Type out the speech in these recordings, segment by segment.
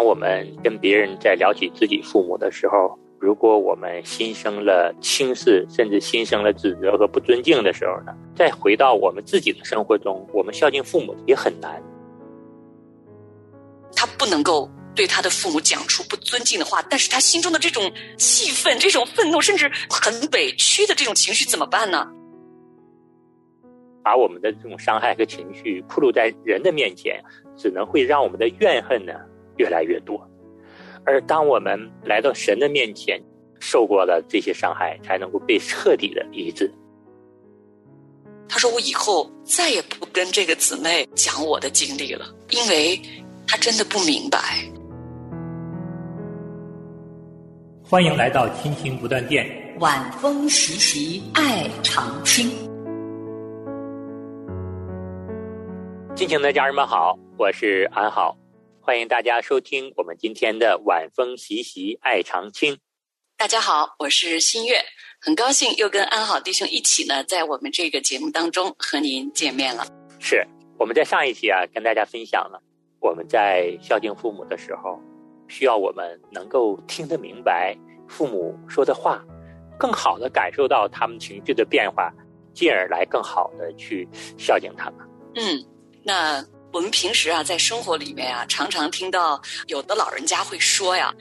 当我们跟别人在聊起自己父母的时候，如果我们心生了轻视，甚至心生了指责和不尊敬的时候呢，再回到我们自己的生活中，我们孝敬父母也很难。他不能够对他的父母讲出不尊敬的话，但是他心中的这种气愤、这种愤怒，甚至很委屈的这种情绪怎么办呢？把我们的这种伤害和情绪暴露在人的面前，只能会让我们的怨恨呢越来越多。而当我们来到神的面前，受过了这些伤害，才能够被彻底的医治。他说：“我以后再也不跟这个姊妹讲我的经历了，因为她真的不明白。”欢迎来到亲情不断电，晚风习习，爱长青。亲情的家人们好，我是安好。欢迎大家收听我们今天的晚风习习爱长青。大家好，我是新月，很高兴又跟安好弟兄一起呢，在我们这个节目当中和您见面了。是我们在上一期啊，跟大家分享了我们在孝敬父母的时候，需要我们能够听得明白父母说的话，更好的感受到他们情绪的变化，进而来更好的去孝敬他们。嗯，那。我们平时啊，在生活里面啊，常常听到有的老人家会说呀：“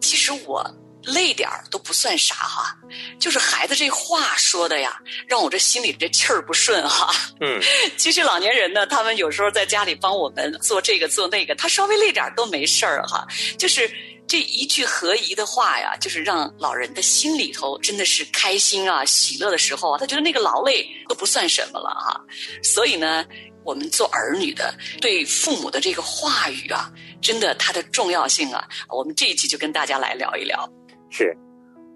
其实我累点儿都不算啥哈，就是孩子这话说的呀，让我这心里这气儿不顺哈。”嗯，其实老年人呢，他们有时候在家里帮我们做这个做那个，他稍微累点儿都没事儿哈。就是这一句合宜的话呀，就是让老人的心里头真的是开心啊、喜乐的时候啊，他觉得那个劳累都不算什么了哈。所以呢。我们做儿女的对父母的这个话语啊，真的它的重要性啊，我们这一集就跟大家来聊一聊。是，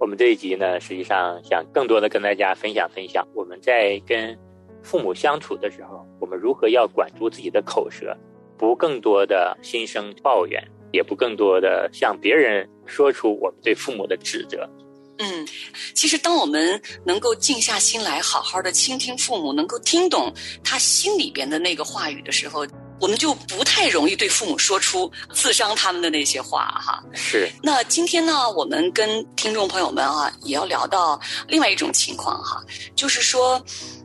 我们这一集呢，实际上想更多的跟大家分享分享，我们在跟父母相处的时候，我们如何要管住自己的口舌，不更多的心生抱怨，也不更多的向别人说出我们对父母的指责。嗯，其实当我们能够静下心来，好好的倾听父母，能够听懂他心里边的那个话语的时候，我们就不太容易对父母说出刺伤他们的那些话哈。是。那今天呢，我们跟听众朋友们啊，也要聊到另外一种情况哈，就是说，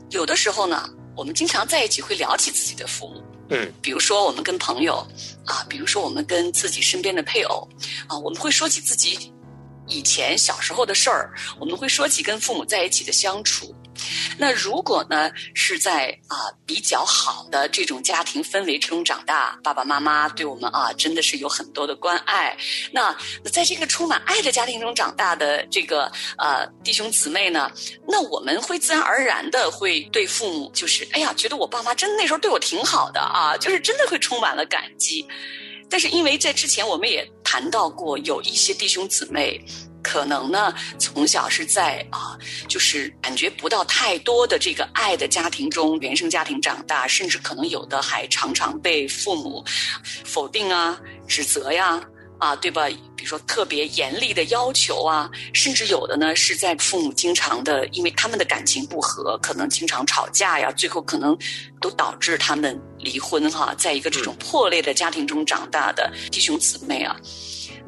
有的时候呢，我们经常在一起会聊起自己的父母，嗯，比如说我们跟朋友啊，比如说我们跟自己身边的配偶啊，我们会说起自己。以前小时候的事儿，我们会说起跟父母在一起的相处。那如果呢是在啊比较好的这种家庭氛围之中长大，爸爸妈妈对我们啊真的是有很多的关爱。那在这个充满爱的家庭中长大的这个呃弟兄姊妹呢，那我们会自然而然的会对父母就是哎呀，觉得我爸妈真的那时候对我挺好的啊，就是真的会充满了感激。但是因为在之前我们也谈到过，有一些弟兄姊妹，可能呢从小是在啊，就是感觉不到太多的这个爱的家庭中，原生家庭长大，甚至可能有的还常常被父母否定啊、指责呀。对吧？比如说特别严厉的要求啊，甚至有的呢是在父母经常的，因为他们的感情不和，可能经常吵架呀，最后可能都导致他们离婚哈。在一个这种破裂的家庭中长大的弟兄姊妹啊。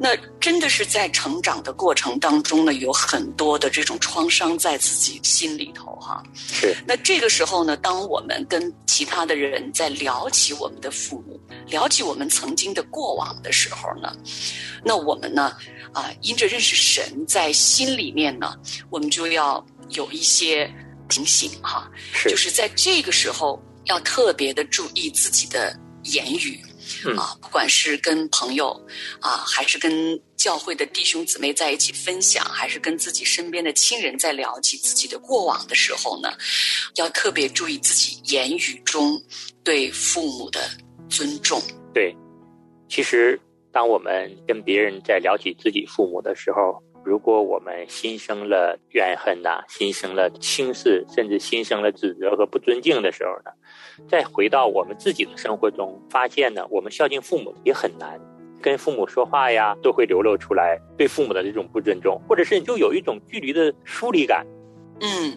那真的是在成长的过程当中呢，有很多的这种创伤在自己心里头哈。是。那这个时候呢，当我们跟其他的人在聊起我们的父母，聊起我们曾经的过往的时候呢，那我们呢，啊，因着认识神，在心里面呢，我们就要有一些警醒哈。是。就是在这个时候要特别的注意自己的言语。啊，不管是跟朋友啊，还是跟教会的弟兄姊妹在一起分享，还是跟自己身边的亲人在聊起自己的过往的时候呢，要特别注意自己言语中对父母的尊重。对，其实当我们跟别人在聊起自己父母的时候。如果我们心生了怨恨呐，心生了轻视，甚至心生了指责和不尊敬的时候呢，再回到我们自己的生活中，发现呢，我们孝敬父母也很难，跟父母说话呀，都会流露出来对父母的这种不尊重，或者是就有一种距离的疏离感。嗯，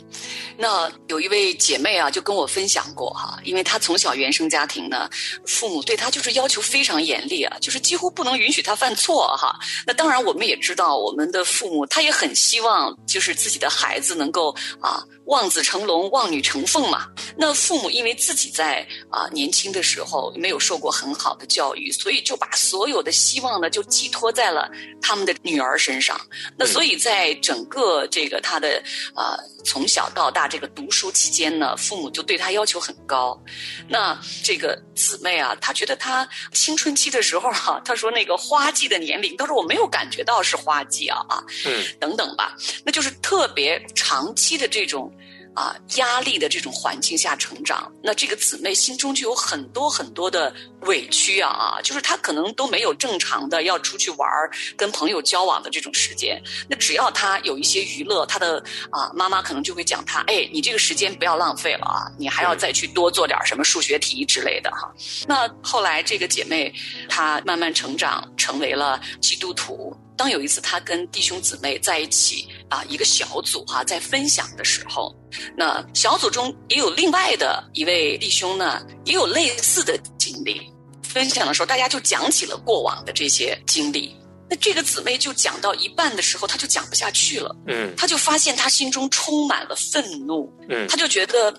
那有一位姐妹啊，就跟我分享过哈，因为她从小原生家庭呢，父母对她就是要求非常严厉啊，就是几乎不能允许她犯错哈。那当然，我们也知道，我们的父母他也很希望，就是自己的孩子能够啊望子成龙、望女成凤嘛。那父母因为自己在啊年轻的时候没有受过很好的教育，所以就把所有的希望呢就寄托在了他们的女儿身上。那所以在整个这个他的啊从小到大。这个读书期间呢，父母就对他要求很高。那这个姊妹啊，她觉得她青春期的时候哈，她说那个花季的年龄，她说我没有感觉到是花季啊啊，嗯，等等吧，那就是特别长期的这种。啊，压力的这种环境下成长，那这个姊妹心中就有很多很多的委屈啊啊！就是她可能都没有正常的要出去玩儿、跟朋友交往的这种时间。那只要她有一些娱乐，她的啊妈妈可能就会讲她：哎，你这个时间不要浪费了啊，你还要再去多做点什么数学题之类的哈。那后来这个姐妹她慢慢成长，成为了基督徒。当有一次他跟弟兄姊妹在一起啊，一个小组哈，在分享的时候，那小组中也有另外的一位弟兄呢，也有类似的经历。分享的时候，大家就讲起了过往的这些经历。那这个姊妹就讲到一半的时候，她就讲不下去了。嗯，她就发现她心中充满了愤怒。嗯，她就觉得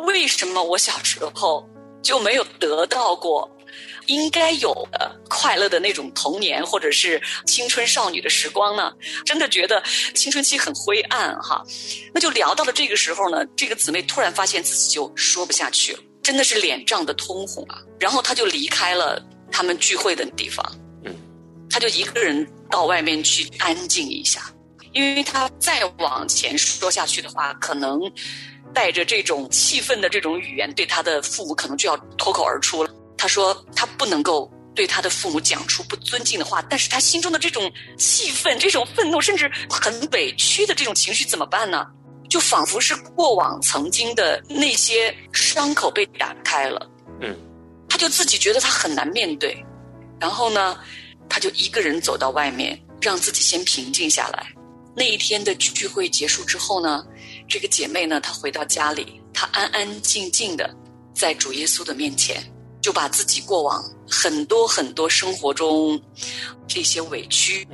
为什么我小时候就没有得到过？应该有的快乐的那种童年，或者是青春少女的时光呢？真的觉得青春期很灰暗哈。那就聊到了这个时候呢，这个姊妹突然发现自己就说不下去了，真的是脸涨得通红啊。然后她就离开了他们聚会的地方，嗯，她就一个人到外面去安静一下，因为她再往前说下去的话，可能带着这种气愤的这种语言，对她的父母可能就要脱口而出了。他说：“他不能够对他的父母讲出不尊敬的话，但是他心中的这种气愤、这种愤怒，甚至很委屈的这种情绪怎么办呢？就仿佛是过往曾经的那些伤口被打开了。嗯，他就自己觉得他很难面对，然后呢，他就一个人走到外面，让自己先平静下来。那一天的聚会结束之后呢，这个姐妹呢，她回到家里，她安安静静的在主耶稣的面前。”就把自己过往很多很多生活中这些委屈，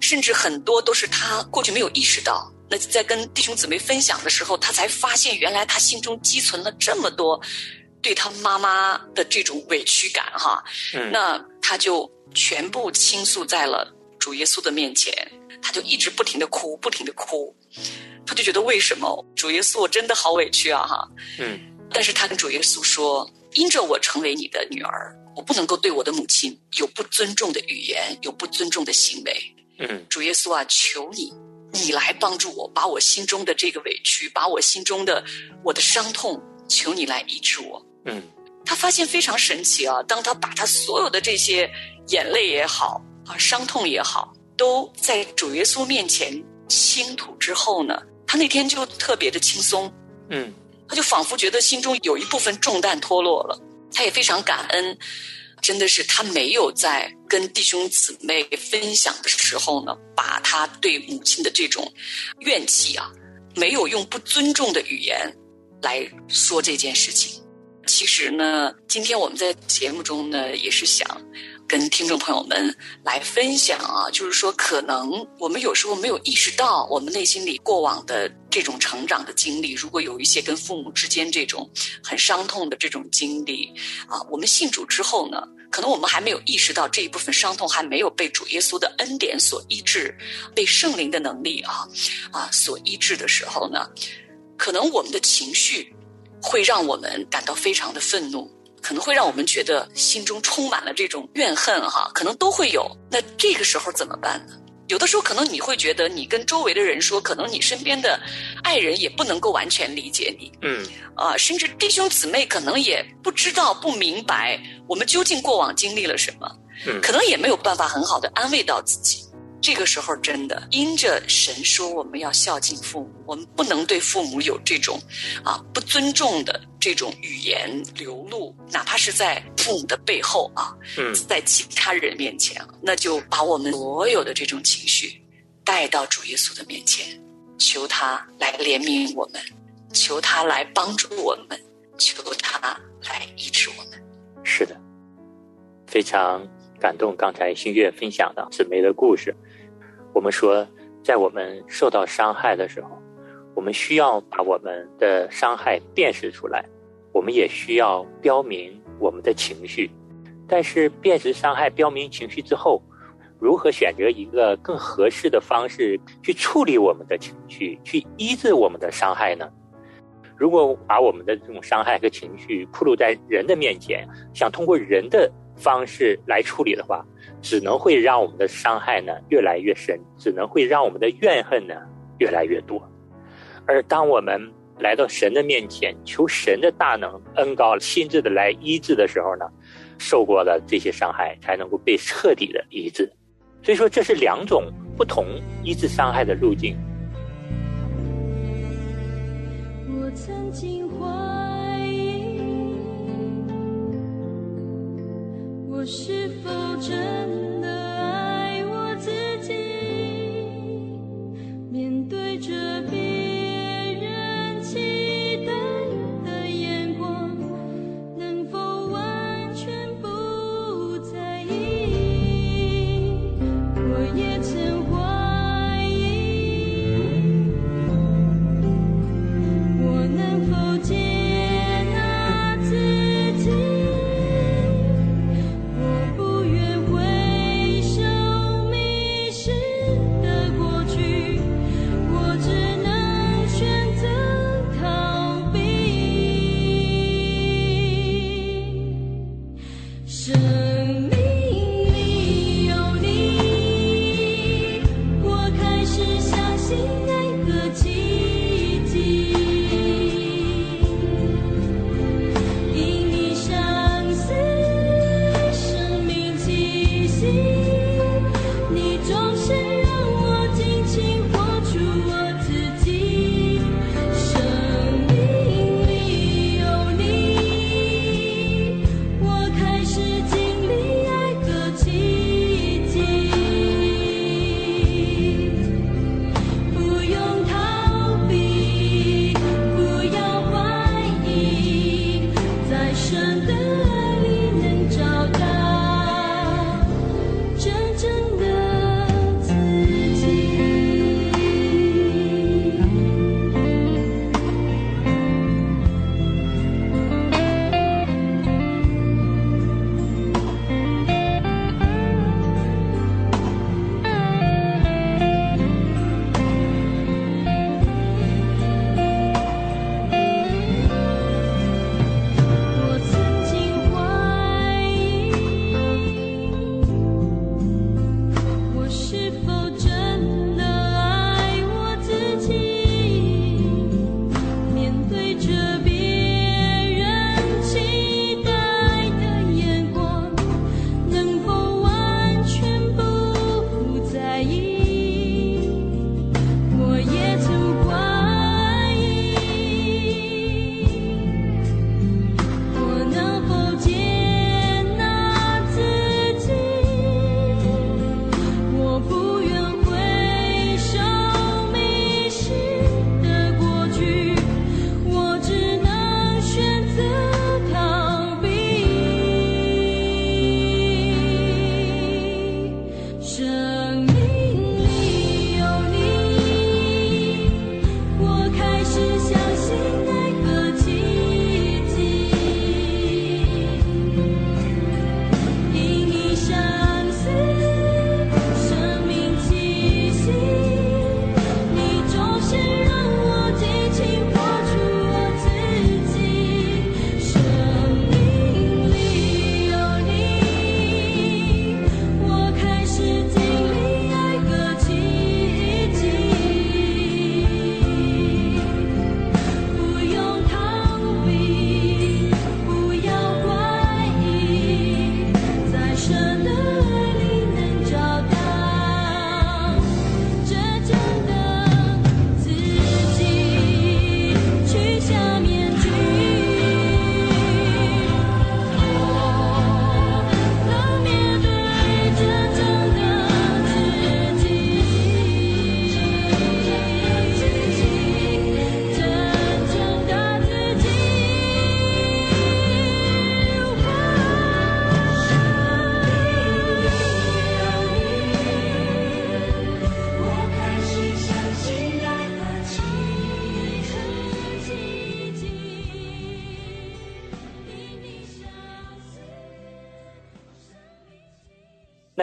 甚至很多都是他过去没有意识到。那在跟弟兄姊妹分享的时候，他才发现原来他心中积存了这么多对他妈妈的这种委屈感哈。那他就全部倾诉在了主耶稣的面前，他就一直不停的哭，不停的哭。他就觉得为什么主耶稣我真的好委屈啊哈。嗯，但是他跟主耶稣说。因着我成为你的女儿，我不能够对我的母亲有不尊重的语言，有不尊重的行为。嗯，主耶稣啊，求你，你来帮助我，把我心中的这个委屈，把我心中的我的伤痛，求你来医治我。嗯，他发现非常神奇啊，当他把他所有的这些眼泪也好啊，伤痛也好，都在主耶稣面前倾吐之后呢，他那天就特别的轻松。嗯。他就仿佛觉得心中有一部分重担脱落了，他也非常感恩，真的是他没有在跟弟兄姊妹分享的时候呢，把他对母亲的这种怨气啊，没有用不尊重的语言来说这件事情。其实呢，今天我们在节目中呢，也是想。跟听众朋友们来分享啊，就是说，可能我们有时候没有意识到，我们内心里过往的这种成长的经历，如果有一些跟父母之间这种很伤痛的这种经历啊，我们信主之后呢，可能我们还没有意识到这一部分伤痛还没有被主耶稣的恩典所医治，被圣灵的能力啊啊所医治的时候呢，可能我们的情绪会让我们感到非常的愤怒。可能会让我们觉得心中充满了这种怨恨，哈，可能都会有。那这个时候怎么办呢？有的时候可能你会觉得，你跟周围的人说，可能你身边的爱人也不能够完全理解你，嗯，啊，甚至弟兄姊妹可能也不知道、不明白我们究竟过往经历了什么，嗯，可能也没有办法很好的安慰到自己。这个时候，真的因着神说我们要孝敬父母，我们不能对父母有这种啊不尊重的这种语言流露，哪怕是在父母的背后啊，在其他人面前，那就把我们所有的这种情绪带到主耶稣的面前，求他来怜悯我们，求他来帮助我们，求他来医治我们。是的，非常感动。刚才新月分享的姊妹的故事，我们说，在我们受到伤害的时候，我们需要把我们的伤害辨识出来，我们也需要标明我们的情绪。但是，辨识伤害、标明情绪之后，如何选择一个更合适的方式去处理我们的情绪，去医治我们的伤害呢？如果把我们的这种伤害和情绪暴露在人的面前，想通过人的方式来处理的话，只能会让我们的伤害呢越来越深，只能会让我们的怨恨呢越来越多。而当我们来到神的面前，求神的大能恩高亲自的来医治的时候呢，受过的这些伤害才能够被彻底的医治。所以说，这是两种不同医治伤害的路径。我曾经怀疑，我是否真 sing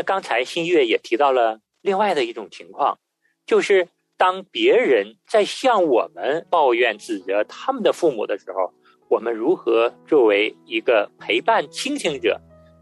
刚才新月也提到了另外的一种情况，就是当别人在向我们抱怨、指责他们的父母的时候，我们如何作为一个陪伴、倾听者，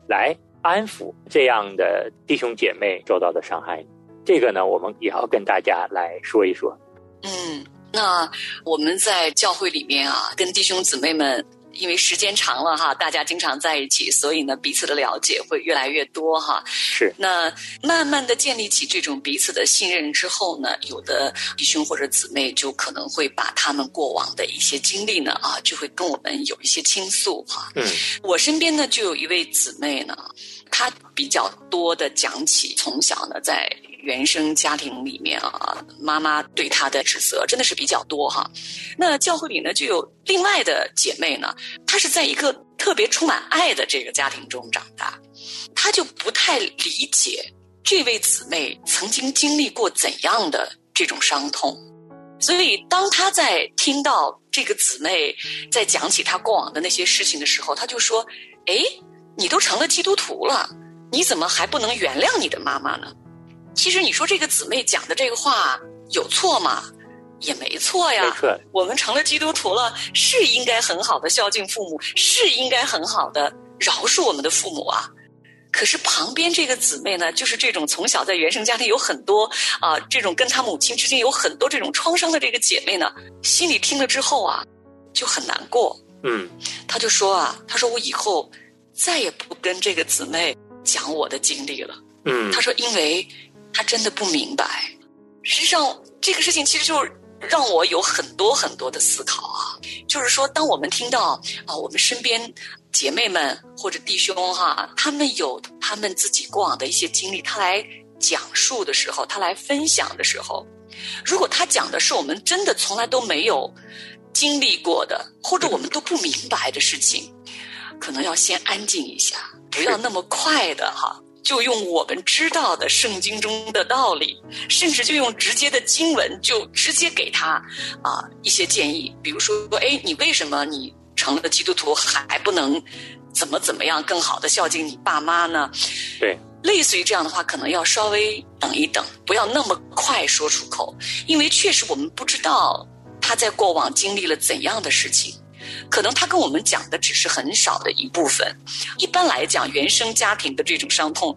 来安抚这样的弟兄姐妹受到的伤害？这个呢，我们也要跟大家来说一说。嗯，那我们在教会里面啊，跟弟兄姊妹们。因为时间长了哈，大家经常在一起，所以呢，彼此的了解会越来越多哈。是。那慢慢的建立起这种彼此的信任之后呢，有的弟兄或者姊妹就可能会把他们过往的一些经历呢啊，就会跟我们有一些倾诉哈。嗯。我身边呢就有一位姊妹呢，她比较多的讲起从小呢在。原生家庭里面啊，妈妈对她的指责真的是比较多哈。那教会里呢，就有另外的姐妹呢，她是在一个特别充满爱的这个家庭中长大，她就不太理解这位姊妹曾经经历过怎样的这种伤痛。所以，当她在听到这个姊妹在讲起她过往的那些事情的时候，她就说：“哎，你都成了基督徒了，你怎么还不能原谅你的妈妈呢？”其实你说这个姊妹讲的这个话有错吗？也没错呀。没错，我们成了基督徒了，是应该很好的孝敬父母，是应该很好的饶恕我们的父母啊。可是旁边这个姊妹呢，就是这种从小在原生家庭有很多啊，这种跟她母亲之间有很多这种创伤的这个姐妹呢，心里听了之后啊，就很难过。嗯，她就说啊，她说我以后再也不跟这个姊妹讲我的经历了。嗯，她说因为。他真的不明白，实际上这个事情其实就让我有很多很多的思考啊。就是说，当我们听到啊，我们身边姐妹们或者弟兄哈，他们有他们自己过往的一些经历，他来讲述的时候，他来分享的时候，如果他讲的是我们真的从来都没有经历过的，或者我们都不明白的事情，可能要先安静一下，不要那么快的哈。就用我们知道的圣经中的道理，甚至就用直接的经文，就直接给他啊一些建议。比如说，哎，你为什么你成了基督徒还不能怎么怎么样更好的孝敬你爸妈呢？对，类似于这样的话，可能要稍微等一等，不要那么快说出口，因为确实我们不知道他在过往经历了怎样的事情。可能他跟我们讲的只是很少的一部分。一般来讲，原生家庭的这种伤痛，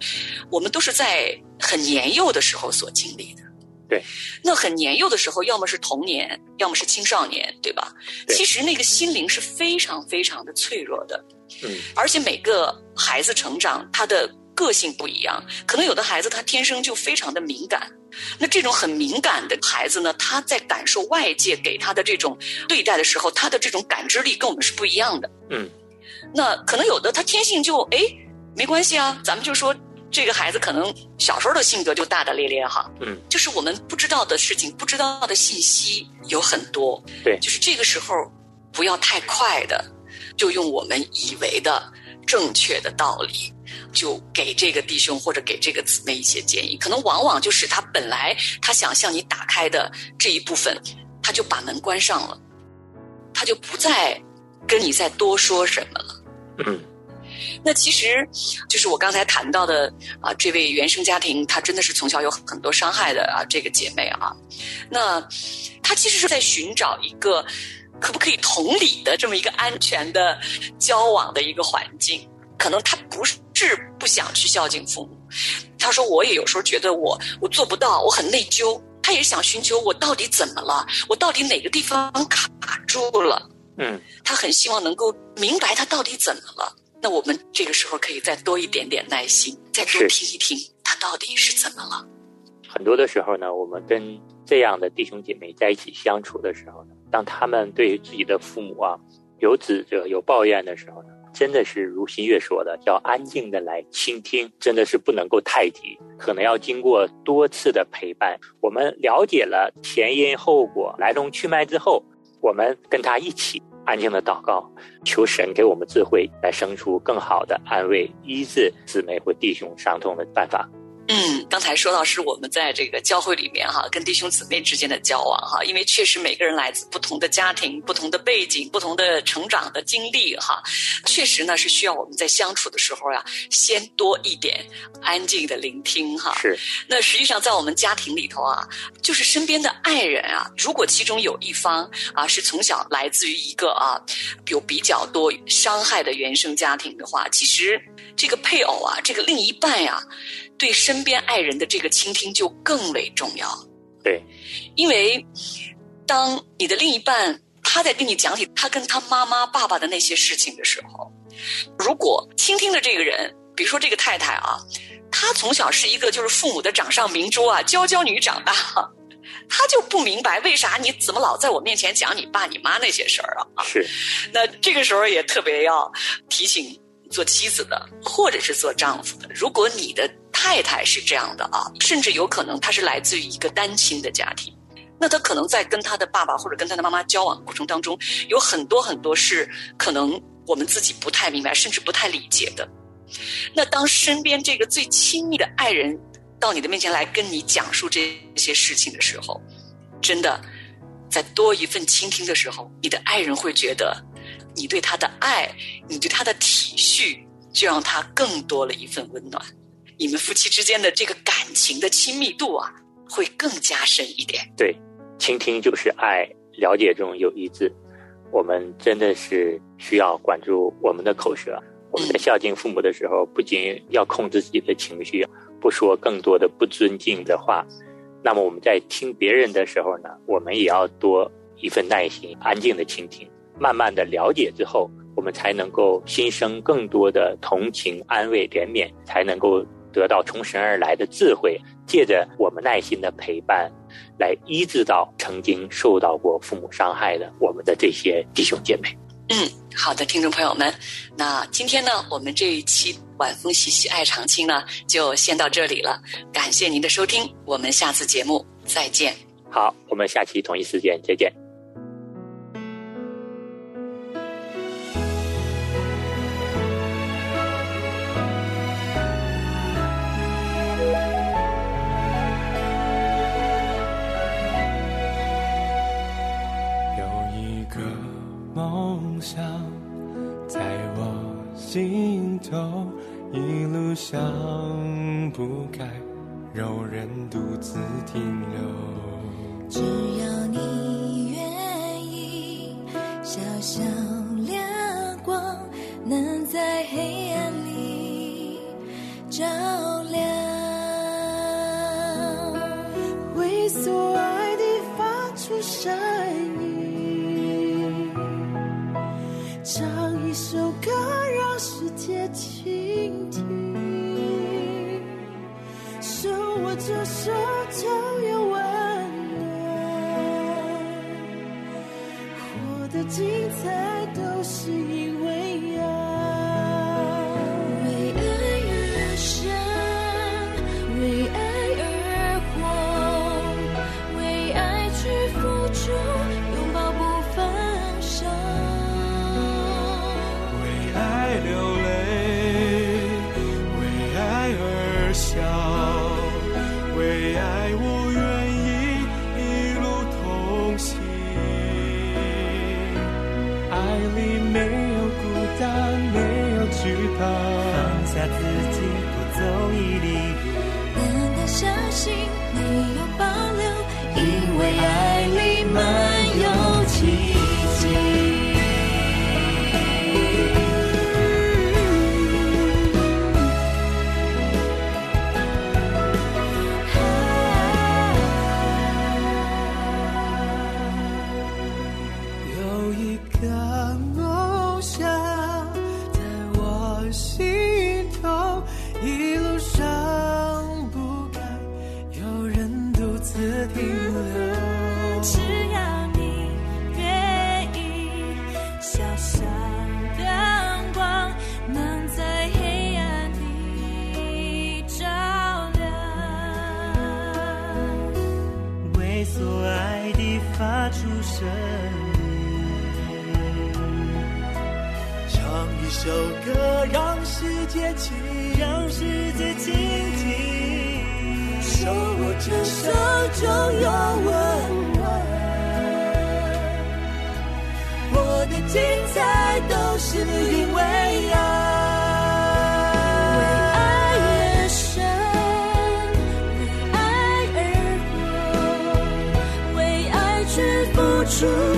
我们都是在很年幼的时候所经历的。对，那很年幼的时候，要么是童年，要么是青少年，对吧？其实那个心灵是非常非常的脆弱的。嗯，而且每个孩子成长，他的个性不一样，可能有的孩子他天生就非常的敏感。那这种很敏感的孩子呢，他在感受外界给他的这种对待的时候，他的这种感知力跟我们是不一样的。嗯，那可能有的他天性就哎没关系啊，咱们就说这个孩子可能小时候的性格就大大咧咧哈。嗯，就是我们不知道的事情、不知道的信息有很多。对，就是这个时候不要太快的就用我们以为的正确的道理。就给这个弟兄或者给这个姊妹一些建议，可能往往就是他本来他想向你打开的这一部分，他就把门关上了，他就不再跟你再多说什么了。嗯，那其实就是我刚才谈到的啊，这位原生家庭，他真的是从小有很多伤害的啊，这个姐妹啊，那他其实是在寻找一个可不可以同理的这么一个安全的交往的一个环境。可能他不是不想去孝敬父母，他说我也有时候觉得我我做不到，我很内疚。他也想寻求我到底怎么了，我到底哪个地方卡住了？嗯，他很希望能够明白他到底怎么了。那我们这个时候可以再多一点点耐心，再多听一听他到底是怎么了。很多的时候呢，我们跟这样的弟兄姐妹在一起相处的时候呢，当他们对自己的父母啊有指责、有抱怨的时候呢。真的是如新月说的，要安静的来倾听，真的是不能够太急，可能要经过多次的陪伴。我们了解了前因后果、来龙去脉之后，我们跟他一起安静的祷告，求神给我们智慧，来生出更好的安慰、医治姊妹或弟兄伤痛的办法。嗯，刚才说到是我们在这个教会里面哈，跟弟兄姊妹之间的交往哈，因为确实每个人来自不同的家庭、不同的背景、不同的成长的经历哈，确实呢是需要我们在相处的时候呀，先多一点安静的聆听哈。是，那实际上在我们家庭里头啊，就是身边的爱人啊，如果其中有一方啊是从小来自于一个啊有比较多伤害的原生家庭的话，其实这个配偶啊，这个另一半呀。对身边爱人的这个倾听就更为重要。对，因为当你的另一半他在跟你讲起他跟他妈妈、爸爸的那些事情的时候，如果倾听的这个人，比如说这个太太啊，她从小是一个就是父母的掌上明珠啊，娇娇女长大，她就不明白为啥你怎么老在我面前讲你爸你妈那些事儿啊？是。那这个时候也特别要提醒做妻子的，或者是做丈夫的，如果你的。太太是这样的啊，甚至有可能她是来自于一个单亲的家庭，那她可能在跟她的爸爸或者跟她的妈妈交往过程当中，有很多很多是可能我们自己不太明白，甚至不太理解的。那当身边这个最亲密的爱人到你的面前来跟你讲述这些事情的时候，真的在多一份倾听的时候，你的爱人会觉得你对他的爱，你对他的体恤，就让他更多了一份温暖。你们夫妻之间的这个感情的亲密度啊，会更加深一点。对，倾听就是爱，了解中有一致。我们真的是需要管住我们的口舌。我们在孝敬父母的时候，不仅要控制自己的情绪，不说更多的不尊敬的话。那么我们在听别人的时候呢，我们也要多一份耐心，安静的倾听，慢慢的了解之后，我们才能够心生更多的同情、安慰、怜悯，才能够。得到从神而来的智慧，借着我们耐心的陪伴，来医治到曾经受到过父母伤害的我们的这些弟兄姐妹。嗯，好的，听众朋友们，那今天呢，我们这一期晚风习习爱长青呢，就先到这里了。感谢您的收听，我们下次节目再见。好，我们下期同一时间再见。不想不该有人独自停留。真理唱一首歌让世界倾听。让世界倾听。手握着手中有温暖我的精彩都是因为 true.